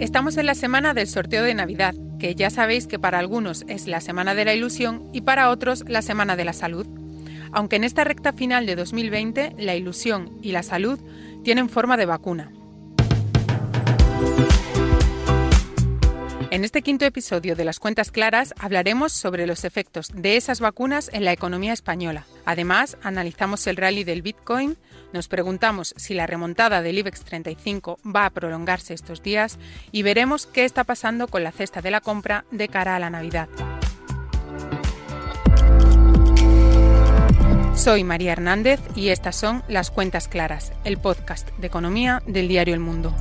Estamos en la semana del sorteo de Navidad, que ya sabéis que para algunos es la semana de la ilusión y para otros la semana de la salud. Aunque en esta recta final de 2020 la ilusión y la salud tienen forma de vacuna. En este quinto episodio de Las Cuentas Claras hablaremos sobre los efectos de esas vacunas en la economía española. Además, analizamos el rally del Bitcoin, nos preguntamos si la remontada del IBEX 35 va a prolongarse estos días y veremos qué está pasando con la cesta de la compra de cara a la Navidad. Soy María Hernández y estas son Las Cuentas Claras, el podcast de economía del diario El Mundo.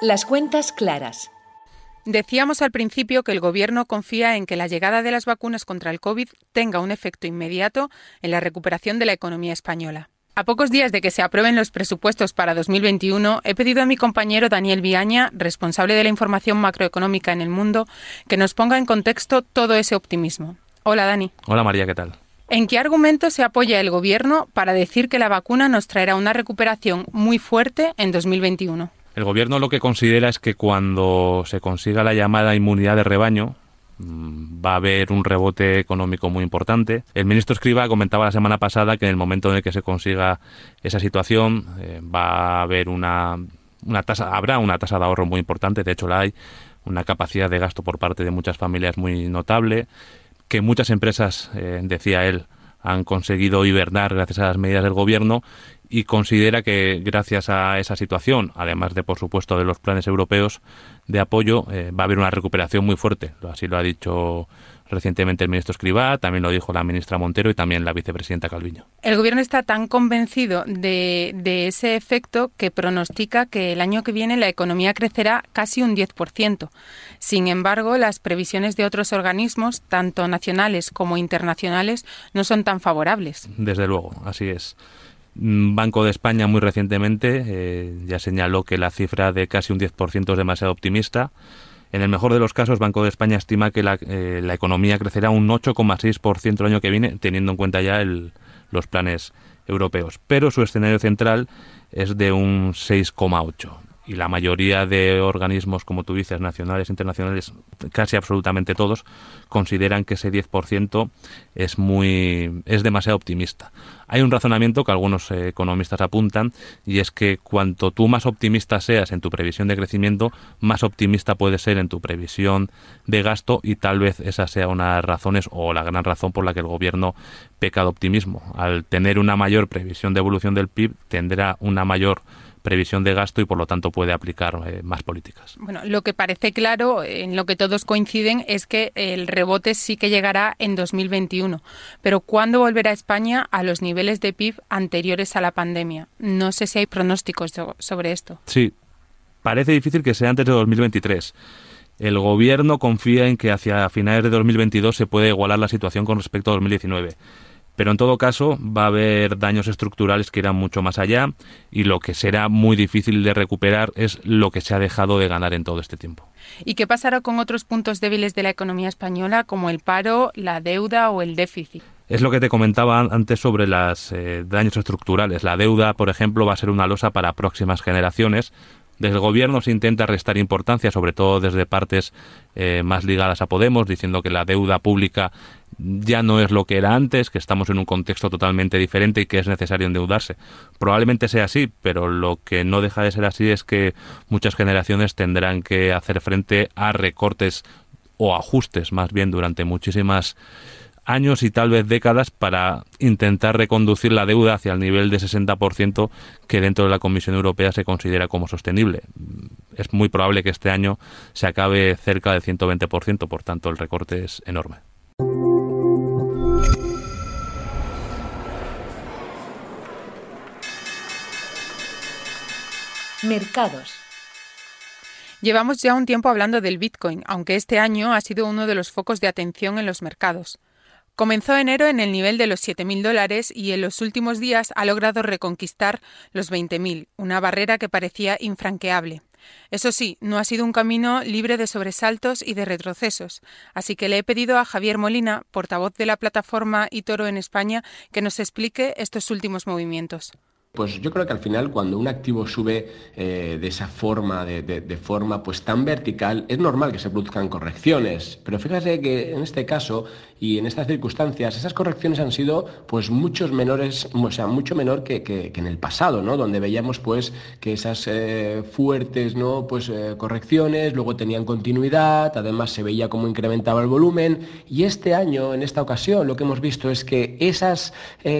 Las Cuentas Claras Decíamos al principio que el Gobierno confía en que la llegada de las vacunas contra el COVID tenga un efecto inmediato en la recuperación de la economía española. A pocos días de que se aprueben los presupuestos para 2021, he pedido a mi compañero Daniel Viaña, responsable de la información macroeconómica en el mundo, que nos ponga en contexto todo ese optimismo. Hola, Dani. Hola, María, ¿qué tal? ¿En qué argumento se apoya el Gobierno para decir que la vacuna nos traerá una recuperación muy fuerte en 2021? El gobierno lo que considera es que cuando se consiga la llamada inmunidad de rebaño, mm, va a haber un rebote económico muy importante. El ministro Escriba comentaba la semana pasada que en el momento en el que se consiga esa situación eh, va a haber una, una tasa, habrá una tasa de ahorro muy importante, de hecho la hay, una capacidad de gasto por parte de muchas familias muy notable, que muchas empresas, eh, decía él, han conseguido hibernar gracias a las medidas del gobierno y considera que gracias a esa situación, además de por supuesto de los planes europeos de apoyo, eh, va a haber una recuperación muy fuerte. Así lo ha dicho recientemente el ministro Escribá, también lo dijo la ministra Montero y también la vicepresidenta Calviño. El gobierno está tan convencido de, de ese efecto que pronostica que el año que viene la economía crecerá casi un 10%. Sin embargo, las previsiones de otros organismos, tanto nacionales como internacionales, no son tan favorables. Desde luego, así es. Mm, Banco de España muy recientemente eh, ya señaló que la cifra de casi un 10% es demasiado optimista. En el mejor de los casos, Banco de España estima que la, eh, la economía crecerá un 8,6% el año que viene, teniendo en cuenta ya el, los planes europeos. Pero su escenario central es de un 6,8% y la mayoría de organismos, como tú dices, nacionales, internacionales, casi absolutamente todos, consideran que ese 10% es muy es demasiado optimista. Hay un razonamiento que algunos eh, economistas apuntan y es que cuanto tú más optimista seas en tu previsión de crecimiento, más optimista puedes ser en tu previsión de gasto y tal vez esa sea una de las razones o la gran razón por la que el gobierno peca de optimismo. Al tener una mayor previsión de evolución del PIB, tendrá una mayor previsión de gasto y por lo tanto puede aplicar eh, más políticas. Bueno, lo que parece claro, en lo que todos coinciden, es que el rebote sí que llegará en 2021. Pero ¿cuándo volverá España a los niveles de PIB anteriores a la pandemia? No sé si hay pronósticos sobre esto. Sí, parece difícil que sea antes de 2023. El gobierno confía en que hacia finales de 2022 se puede igualar la situación con respecto a 2019. Pero en todo caso va a haber daños estructurales que irán mucho más allá y lo que será muy difícil de recuperar es lo que se ha dejado de ganar en todo este tiempo. ¿Y qué pasará con otros puntos débiles de la economía española como el paro, la deuda o el déficit? Es lo que te comentaba antes sobre los eh, daños estructurales. La deuda, por ejemplo, va a ser una losa para próximas generaciones, desde el gobierno se intenta restar importancia, sobre todo desde partes eh, más ligadas a Podemos, diciendo que la deuda pública ya no es lo que era antes, que estamos en un contexto totalmente diferente y que es necesario endeudarse. Probablemente sea así, pero lo que no deja de ser así es que muchas generaciones tendrán que hacer frente a recortes o ajustes más bien durante muchísimas años y tal vez décadas para intentar reconducir la deuda hacia el nivel de 60% que dentro de la Comisión Europea se considera como sostenible. Es muy probable que este año se acabe cerca del 120%, por tanto el recorte es enorme. Mercados. Llevamos ya un tiempo hablando del Bitcoin, aunque este año ha sido uno de los focos de atención en los mercados. Comenzó enero en el nivel de los 7.000 dólares y en los últimos días ha logrado reconquistar los 20.000, una barrera que parecía infranqueable. Eso sí, no ha sido un camino libre de sobresaltos y de retrocesos, así que le he pedido a Javier Molina, portavoz de la plataforma Itoro en España, que nos explique estos últimos movimientos. Pues yo creo que al final cuando un activo sube eh, de esa forma, de, forma pues tan vertical, es normal que se produzcan correcciones. Pero fíjate que en este caso y en estas circunstancias, esas correcciones han sido pues muchos menores, o sea, mucho menor que, en el pasado, ¿no? Donde veíamos pues que esas eh, fuertes ¿no? pues, eh, correcciones luego tenían continuidad, además se veía cómo incrementaba el volumen. Y este año, en esta ocasión, lo que hemos visto es que esas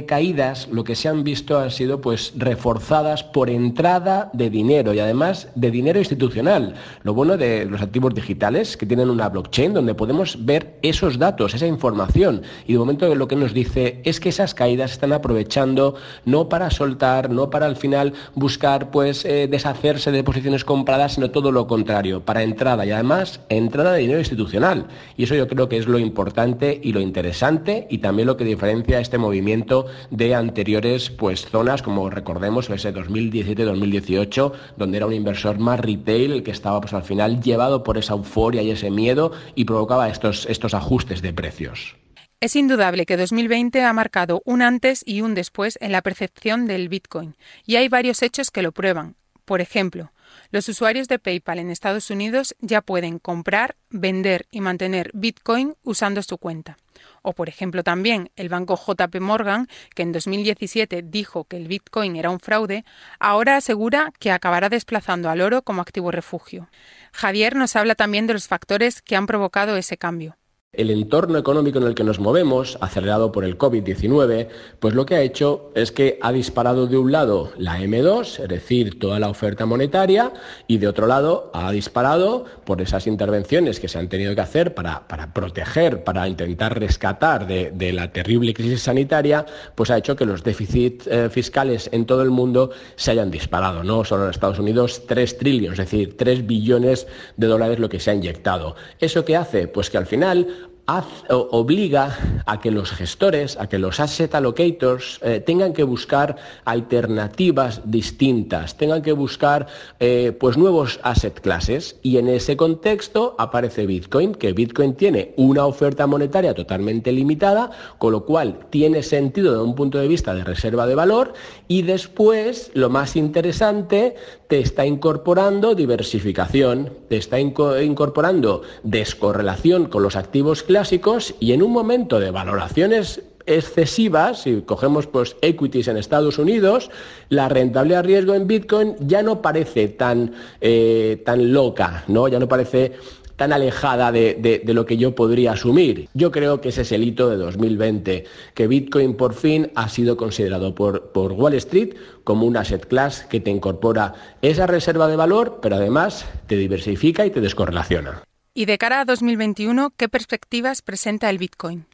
caídas, lo que se han visto han sido pues reforzadas por entrada de dinero y además de dinero institucional. Lo bueno de los activos digitales que tienen una blockchain donde podemos ver esos datos, esa información y de momento lo que nos dice es que esas caídas están aprovechando no para soltar, no para al final buscar pues eh, deshacerse de posiciones compradas, sino todo lo contrario, para entrada y además entrada de dinero institucional. Y eso yo creo que es lo importante y lo interesante y también lo que diferencia este movimiento de anteriores pues zonas como recordemos ese 2017-2018, donde era un inversor más retail que estaba pues, al final llevado por esa euforia y ese miedo y provocaba estos, estos ajustes de precios. Es indudable que 2020 ha marcado un antes y un después en la percepción del Bitcoin, y hay varios hechos que lo prueban. Por ejemplo, los usuarios de PayPal en Estados Unidos ya pueden comprar, vender y mantener Bitcoin usando su cuenta. O, por ejemplo, también el banco JP Morgan, que en 2017 dijo que el Bitcoin era un fraude, ahora asegura que acabará desplazando al oro como activo refugio. Javier nos habla también de los factores que han provocado ese cambio. El entorno económico en el que nos movemos, acelerado por el COVID-19, pues lo que ha hecho es que ha disparado de un lado la M2, es decir, toda la oferta monetaria, y de otro lado ha disparado por esas intervenciones que se han tenido que hacer para, proteger, para intentar rescatar de, la terrible crisis sanitaria, pues ha hecho que los déficits eh, fiscales en todo el mundo se hayan disparado, no solo en Estados Unidos, 3 trillones, es decir, 3 billones de dólares lo que se ha inyectado. ¿Eso qué hace? Pues que al final obliga a que los gestores, a que los asset allocators eh, tengan que buscar alternativas distintas, tengan que buscar eh, pues nuevos asset classes. Y en ese contexto aparece Bitcoin, que Bitcoin tiene una oferta monetaria totalmente limitada, con lo cual tiene sentido desde un punto de vista de reserva de valor. Y después lo más interesante te está incorporando diversificación, te está incorporando descorrelación con los activos clásicos y en un momento de valoraciones excesivas, si cogemos pues equities en Estados Unidos, la rentabilidad riesgo en Bitcoin ya no parece tan, eh, tan loca, ¿no? Ya no parece tan alejada de, lo que yo podría asumir. Yo creo que ese es el hito de 2020, que Bitcoin por fin ha sido considerado por, por Wall Street como un asset class que te incorpora esa reserva de valor, pero además te diversifica y te descorrelaciona. Y de cara a 2021, ¿qué perspectivas presenta el Bitcoin?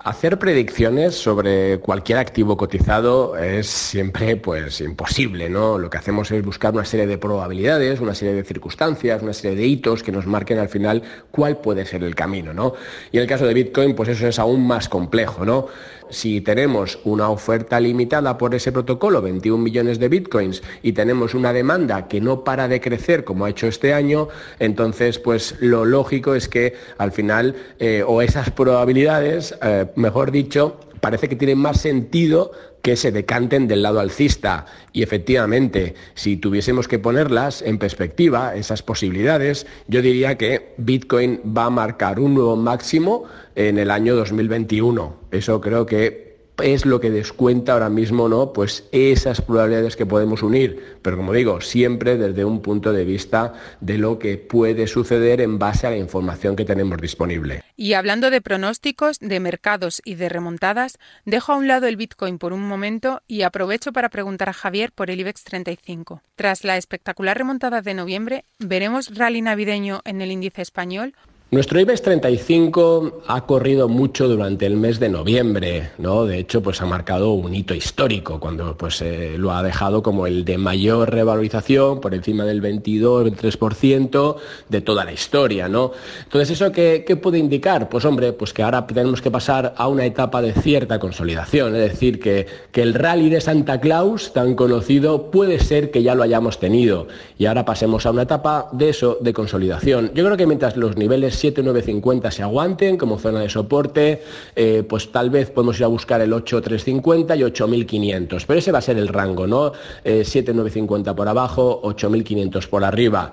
Hacer predicciones sobre cualquier activo cotizado es siempre pues imposible, ¿no? Lo que hacemos es buscar una serie de probabilidades, una serie de circunstancias, una serie de hitos que nos marquen al final cuál puede ser el camino, ¿no? Y en el caso de Bitcoin, pues eso es aún más complejo, ¿no? Si tenemos una oferta limitada por ese protocolo, 21 millones de bitcoins, y tenemos una demanda que no para de crecer como ha hecho este año, entonces pues lo lógico es que al final, eh, o esas probabilidades, eh, mejor dicho, parece que tienen más sentido que se decanten del lado alcista. Y efectivamente, si tuviésemos que ponerlas en perspectiva, esas posibilidades, yo diría que Bitcoin va a marcar un nuevo máximo en el año 2021. Eso creo que es lo que descuenta ahora mismo, ¿no? Pues esas probabilidades que podemos unir, pero como digo, siempre desde un punto de vista de lo que puede suceder en base a la información que tenemos disponible. Y hablando de pronósticos, de mercados y de remontadas, dejo a un lado el Bitcoin por un momento y aprovecho para preguntar a Javier por el IBEX 35. Tras la espectacular remontada de noviembre, ¿veremos rally navideño en el índice español nuestro IBEX 35 ha corrido mucho durante el mes de noviembre, ¿no? De hecho, pues ha marcado un hito histórico cuando pues eh, lo ha dejado como el de mayor revalorización por encima del 22, 23% de toda la historia, ¿no? Entonces, ¿eso qué, puede indicar? Pues hombre, pues que ahora tenemos que pasar a una etapa de cierta consolidación, es decir, que, que el rally de Santa Claus, tan conocido, puede ser que ya lo hayamos tenido y ahora pasemos a una etapa de eso, de consolidación. Yo creo que mientras los niveles 7,950 se aguanten como zona de soporte, eh, pues tal vez podemos ir a buscar el 8,350 y 8.500, pero ese va a ser el rango, ¿no? 7,950 por abajo, 8.500 por arriba.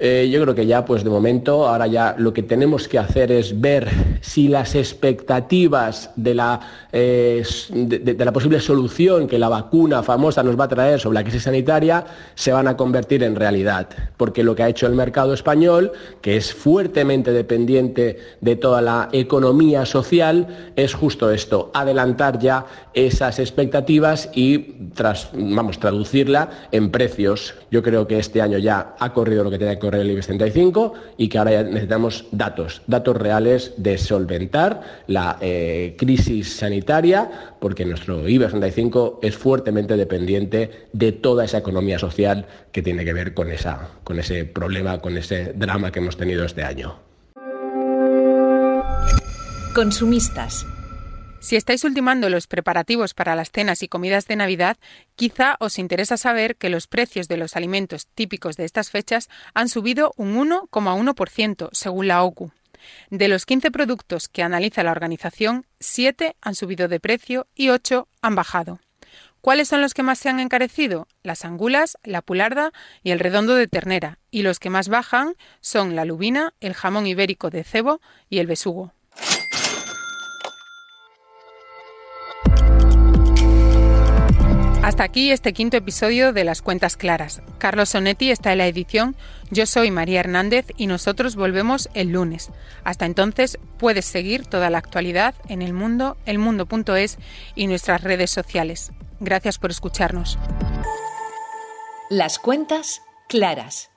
Eh, yo creo que ya, pues de momento, ahora ya lo que tenemos que hacer es ver si las expectativas de la, eh, de, la posible solución que la vacuna famosa nos va a traer sobre la crisis sanitaria se van a convertir en realidad. Porque lo que ha hecho el mercado español, que es fuertemente dependiente de toda la economía social, es justo esto, adelantar ya esas expectativas y tras, vamos, traducirla en precios. Yo creo que este año ya ha corrido lo que tenía que correr el IBEX 35 y que ahora ya necesitamos datos, datos reales de solventar la eh, crisis sanitaria, porque nuestro IBEX 35 es fuertemente dependiente de toda esa economía social que tiene que ver con, esa, con ese problema, con ese drama que hemos tenido este año. Consumistas si estáis ultimando los preparativos para las cenas y comidas de Navidad, quizá os interesa saber que los precios de los alimentos típicos de estas fechas han subido un 1,1% según la OCU. De los 15 productos que analiza la organización, 7 han subido de precio y 8 han bajado. ¿Cuáles son los que más se han encarecido? Las angulas, la pularda y el redondo de ternera, y los que más bajan son la lubina, el jamón ibérico de cebo y el besugo. Hasta aquí este quinto episodio de Las Cuentas Claras. Carlos Sonetti está en la edición, yo soy María Hernández y nosotros volvemos el lunes. Hasta entonces puedes seguir toda la actualidad en el mundo, elmundo.es y nuestras redes sociales. Gracias por escucharnos. Las Cuentas Claras